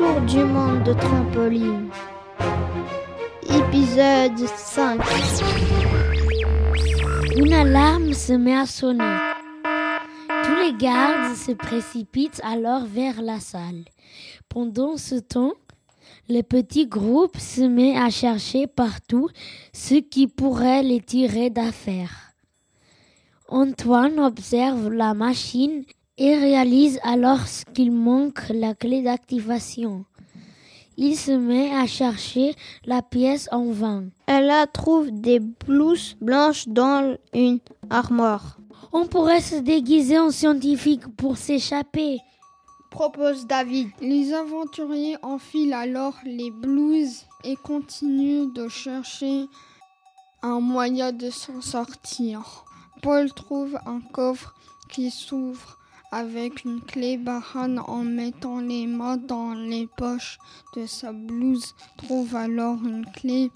tour du monde de trampoline. Épisode 5 Une alarme se met à sonner. Tous les gardes se précipitent alors vers la salle. Pendant ce temps, le petit groupe se met à chercher partout ce qui pourrait les tirer d'affaire. Antoine observe la machine et réalise alors qu'il manque la clé d'activation. Il se met à chercher la pièce en vain. Elle la trouve des blouses blanches dans une armoire. On pourrait se déguiser en scientifique pour s'échapper. Propose David. Les aventuriers enfilent alors les blouses et continuent de chercher un moyen de s'en sortir. Paul trouve un coffre qui s'ouvre avec une clé Bahan en mettant les mains dans les poches de sa blouse trouve alors une clé.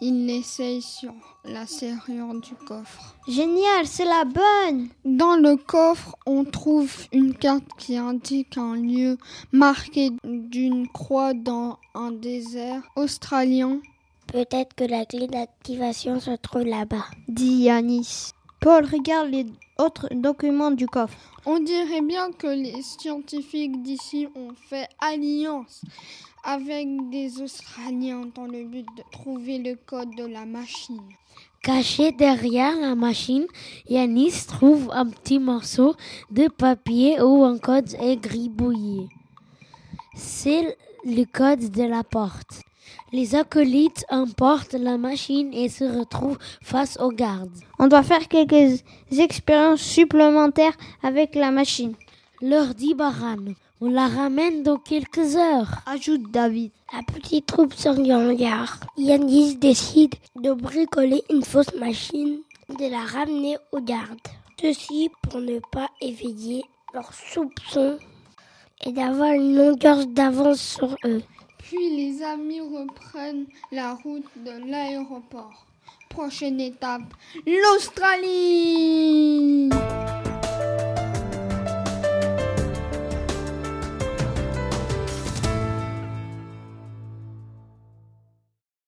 Il l'essaye sur la serrure du coffre. Génial, c'est la bonne. Dans le coffre, on trouve une carte qui indique un lieu marqué d'une croix dans un désert australien. Peut-être que la clé d'activation se trouve là-bas, dit Yanis. Paul regarde les autres documents du coffre. On dirait bien que les scientifiques d'ici ont fait alliance avec des Australiens dans le but de trouver le code de la machine. Caché derrière la machine, Yanis trouve un petit morceau de papier où un code est gribouillé. C'est le code de la porte. Les acolytes emportent la machine et se retrouvent face aux gardes. On doit faire quelques expériences supplémentaires avec la machine. Leur dit Baran. On la ramène dans quelques heures. Ajoute David. La petite troupe se regarde. Yanis décide de bricoler une fausse machine, de la ramener aux gardes. Ceci pour ne pas éveiller leurs soupçons et d'avoir une longueur d'avance sur eux. Puis les amis reprennent la route de l'aéroport. Prochaine étape, l'Australie